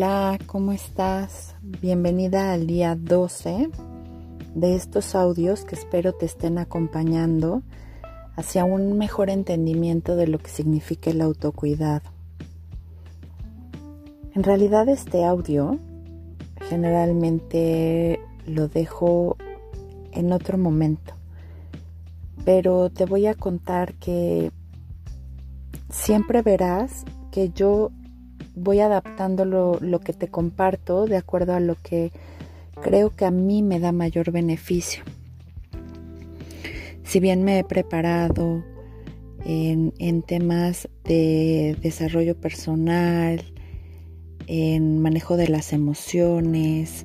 Hola, ¿cómo estás? Bienvenida al día 12 de estos audios que espero te estén acompañando hacia un mejor entendimiento de lo que significa el autocuidado. En realidad este audio generalmente lo dejo en otro momento, pero te voy a contar que siempre verás que yo voy adaptando lo, lo, que te comparto de acuerdo a lo que creo que a mí me da mayor beneficio. Si bien me he preparado en, temas de desarrollo personal, en manejo de las emociones,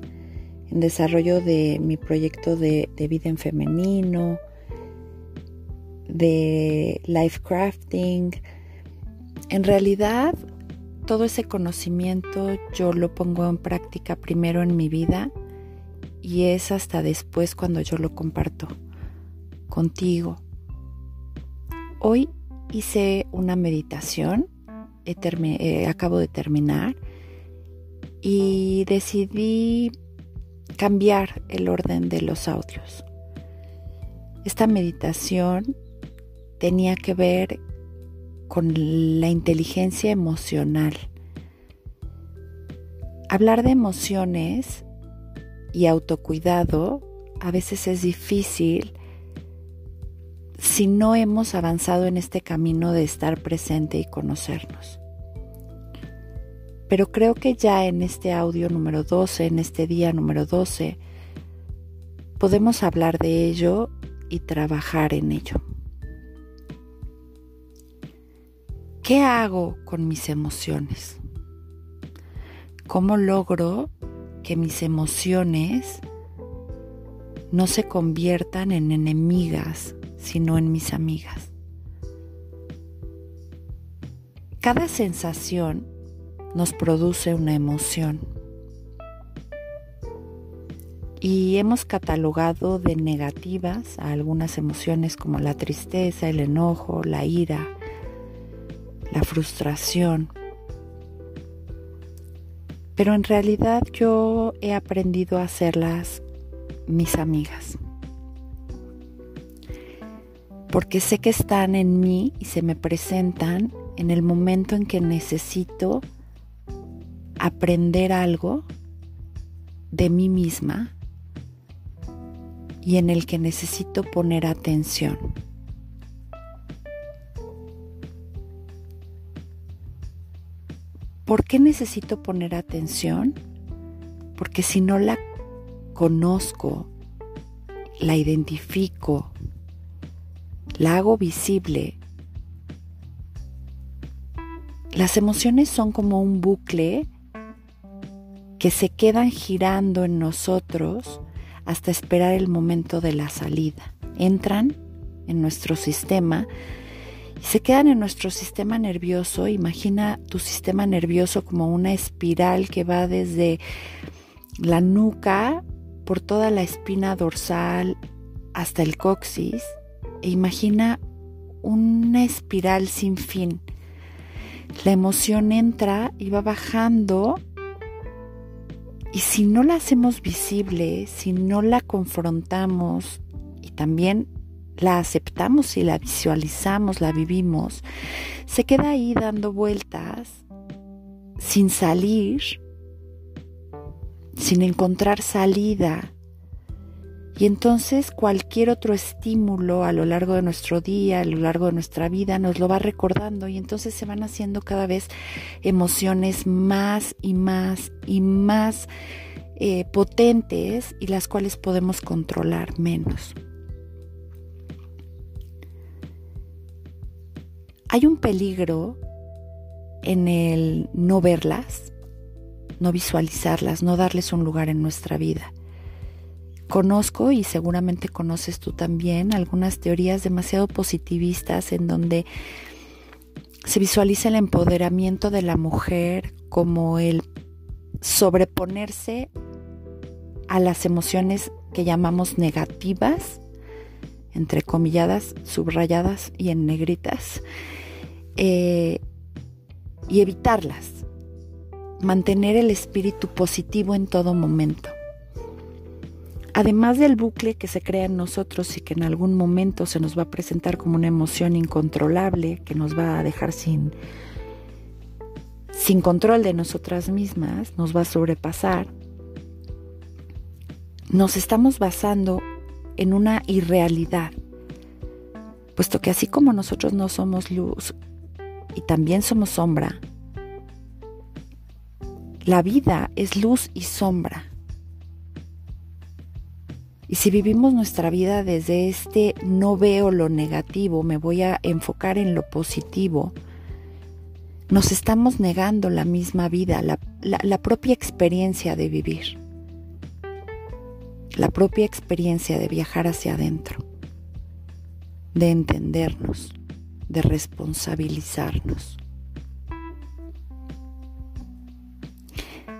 en desarrollo de mi proyecto de, de vida en femenino, de life crafting, en realidad todo ese conocimiento yo lo pongo en práctica primero en mi vida y es hasta después cuando yo lo comparto contigo. Hoy hice una meditación, eh, acabo de terminar y decidí cambiar el orden de los audios. Esta meditación tenía que ver con la inteligencia emocional. Hablar de emociones y autocuidado a veces es difícil si no hemos avanzado en este camino de estar presente y conocernos. Pero creo que ya en este audio número 12, en este día número 12, podemos hablar de ello y trabajar en ello. ¿Qué hago con mis emociones? ¿Cómo logro que mis emociones no se conviertan en enemigas, sino en mis amigas? Cada sensación nos produce una emoción y hemos catalogado de negativas a algunas emociones como la tristeza, el enojo, la ira, la frustración. Pero en realidad yo he aprendido a hacerlas mis amigas. Porque sé que están en mí y se me presentan en el momento en que necesito aprender algo de mí misma y en el que necesito poner atención. ¿Por qué necesito poner atención? Porque si no la conozco, la identifico, la hago visible, las emociones son como un bucle que se quedan girando en nosotros hasta esperar el momento de la salida. Entran en nuestro sistema se quedan en nuestro sistema nervioso. Imagina tu sistema nervioso como una espiral que va desde la nuca por toda la espina dorsal hasta el coxis e imagina una espiral sin fin. La emoción entra y va bajando y si no la hacemos visible, si no la confrontamos y también la aceptamos y la visualizamos, la vivimos, se queda ahí dando vueltas sin salir, sin encontrar salida. Y entonces cualquier otro estímulo a lo largo de nuestro día, a lo largo de nuestra vida, nos lo va recordando y entonces se van haciendo cada vez emociones más y más y más eh, potentes y las cuales podemos controlar menos. Hay un peligro en el no verlas, no visualizarlas, no darles un lugar en nuestra vida. Conozco y seguramente conoces tú también algunas teorías demasiado positivistas en donde se visualiza el empoderamiento de la mujer como el sobreponerse a las emociones que llamamos negativas, entre comilladas, subrayadas y en negritas, eh, y evitarlas. mantener el espíritu positivo en todo momento. Además del bucle que se crea en nosotros y que en algún momento se nos va a presentar como una emoción incontrolable que nos va a dejar sin, sin control de nosotras mismas, nos va a sobrepasar, nos estamos basando en una irrealidad, puesto que así como nosotros no somos luz y también somos sombra, la vida es luz y sombra. Y si vivimos nuestra vida desde este no veo lo negativo, me voy a enfocar en lo positivo, nos estamos negando la misma vida, la, la propia experiencia de vivir, la propia experiencia de viajar hacia adentro, de entendernos, de responsabilizarnos.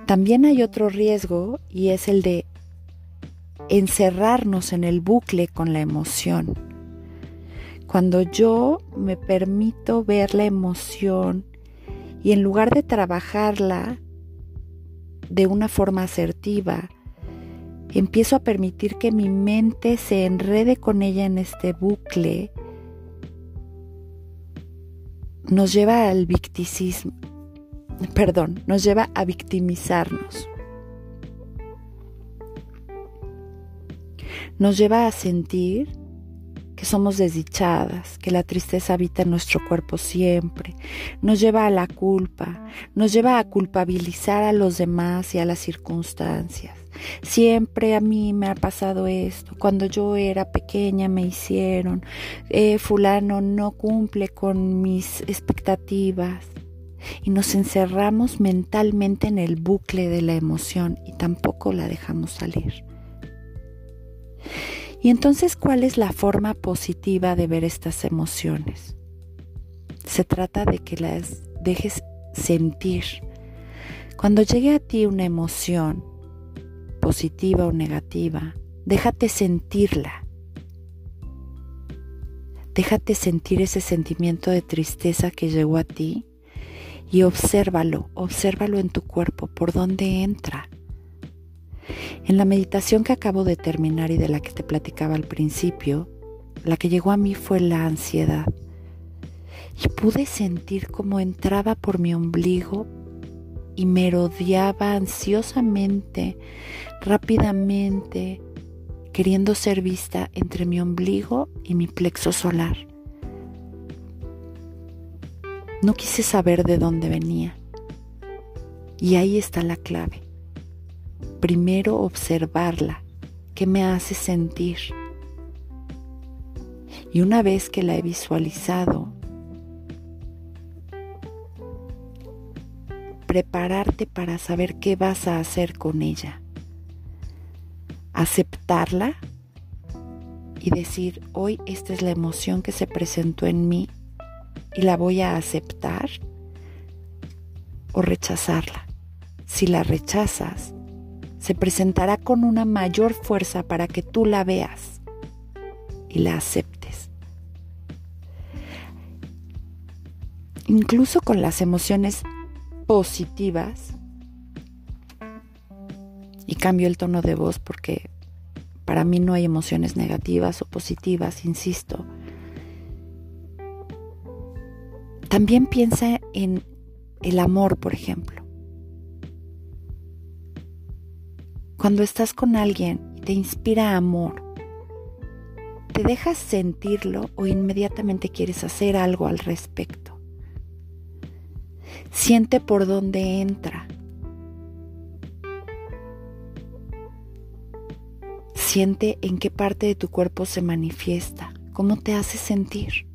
También hay otro riesgo y es el de encerrarnos en el bucle con la emoción. Cuando yo me permito ver la emoción y en lugar de trabajarla de una forma asertiva, empiezo a permitir que mi mente se enrede con ella en este bucle, nos lleva al victicismo, perdón, nos lleva a victimizarnos. Nos lleva a sentir que somos desdichadas, que la tristeza habita en nuestro cuerpo siempre, nos lleva a la culpa, nos lleva a culpabilizar a los demás y a las circunstancias. Siempre a mí me ha pasado esto. Cuando yo era pequeña me hicieron. Eh, fulano no cumple con mis expectativas y nos encerramos mentalmente en el bucle de la emoción y tampoco la dejamos salir. Y entonces, ¿cuál es la forma positiva de ver estas emociones? Se trata de que las dejes sentir. Cuando llegue a ti una emoción, positiva o negativa, déjate sentirla. Déjate sentir ese sentimiento de tristeza que llegó a ti y obsérvalo, obsérvalo en tu cuerpo, por dónde entra. En la meditación que acabo de terminar y de la que te platicaba al principio, la que llegó a mí fue la ansiedad. Y pude sentir cómo entraba por mi ombligo y me rodeaba ansiosamente, rápidamente, queriendo ser vista entre mi ombligo y mi plexo solar. No quise saber de dónde venía. Y ahí está la clave. Primero observarla, qué me hace sentir. Y una vez que la he visualizado, prepararte para saber qué vas a hacer con ella. Aceptarla y decir, hoy esta es la emoción que se presentó en mí y la voy a aceptar o rechazarla. Si la rechazas, se presentará con una mayor fuerza para que tú la veas y la aceptes. Incluso con las emociones positivas, y cambio el tono de voz porque para mí no hay emociones negativas o positivas, insisto, También piensa en el amor, por ejemplo. Cuando estás con alguien y te inspira amor, ¿te dejas sentirlo o inmediatamente quieres hacer algo al respecto? Siente por dónde entra. Siente en qué parte de tu cuerpo se manifiesta, cómo te hace sentir.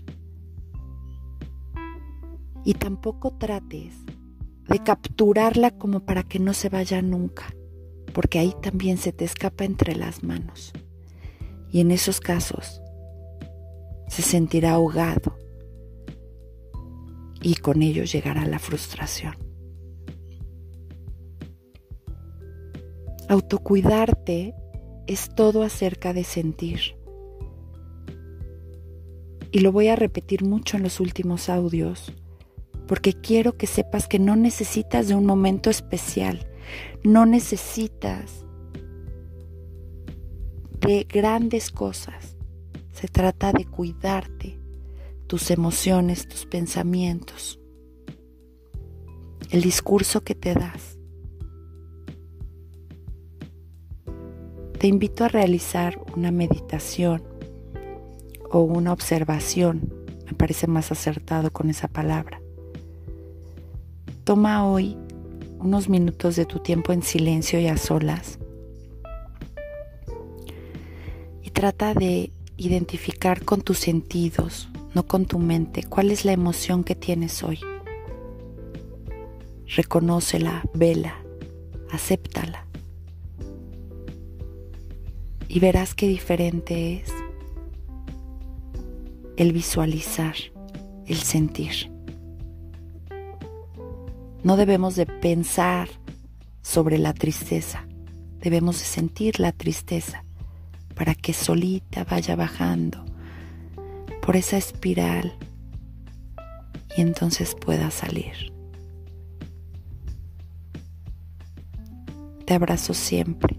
Y tampoco trates de capturarla como para que no se vaya nunca, porque ahí también se te escapa entre las manos. Y en esos casos se sentirá ahogado y con ello llegará la frustración. Autocuidarte es todo acerca de sentir. Y lo voy a repetir mucho en los últimos audios porque quiero que sepas que no necesitas de un momento especial, no necesitas de grandes cosas. Se trata de cuidarte, tus emociones, tus pensamientos, el discurso que te das. Te invito a realizar una meditación o una observación, me parece más acertado con esa palabra. Toma hoy unos minutos de tu tiempo en silencio y a solas y trata de identificar con tus sentidos, no con tu mente, cuál es la emoción que tienes hoy. Reconócela, vela, acéptala y verás qué diferente es el visualizar, el sentir. No debemos de pensar sobre la tristeza, debemos de sentir la tristeza para que solita vaya bajando por esa espiral y entonces pueda salir. Te abrazo siempre